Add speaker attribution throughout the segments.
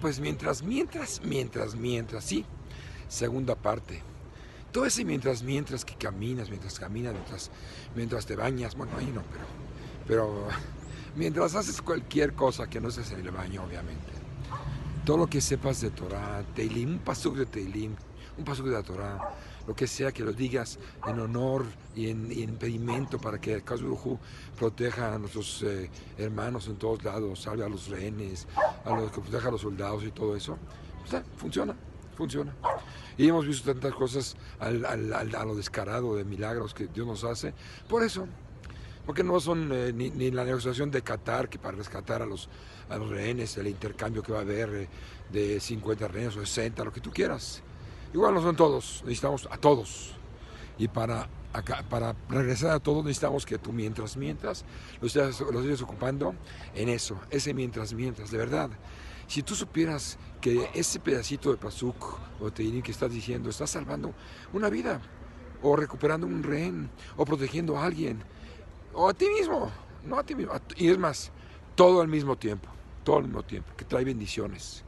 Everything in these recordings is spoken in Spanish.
Speaker 1: pues mientras, mientras, mientras, mientras, sí. Segunda parte. Todo ese mientras, mientras que caminas, mientras caminas, mientras, mientras te bañas, bueno, ahí no, pero, pero mientras haces cualquier cosa que no estés en el baño, obviamente. Todo lo que sepas de Torah, Teilim, un pasuk de Teilim, un pasuk de la Torah, lo que sea que lo digas en honor y en, impedimento para que el Kazuruju proteja a nuestros eh, hermanos en todos lados, salve a los rehenes, a los que proteja a los soldados y todo eso. Funciona, funciona. Y hemos visto tantas cosas al, a lo descarado de milagros que Dios nos hace. Por eso, porque no son eh, ni, la negociación de Qatar, que para rescatar a los, a rehenes, el intercambio que va a haber eh, de 50 rehenes o 60, lo que tú quieras. Igual no son todos, necesitamos a todos. Y para, regresar a todos necesitamos que tú mientras, mientras, lo estés, lo ocupando en eso, ese mientras, mientras, de verdad. Si tú supieras que ese pedacito de pasuk o teinim que estás diciendo está salvando una vida, o recuperando un rehén, o protegiendo a alguien, o a ti mismo, no a ti mismo, y es más, todo al mismo tiempo, todo al mismo tiempo, que trae bendiciones.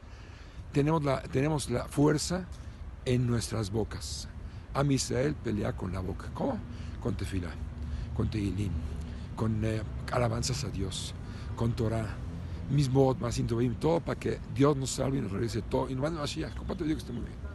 Speaker 1: Tenemos la, tenemos la fuerza en nuestras bocas. A Israel pelea con la boca. ¿Cómo? Con tefilá, con tehilim, con eh, alabanzas a Dios, con Torah, mismo más todo para que Dios nos salve y nos regrese todo. Y nos mande Mashiach. Comparte Dios que esté muy bien.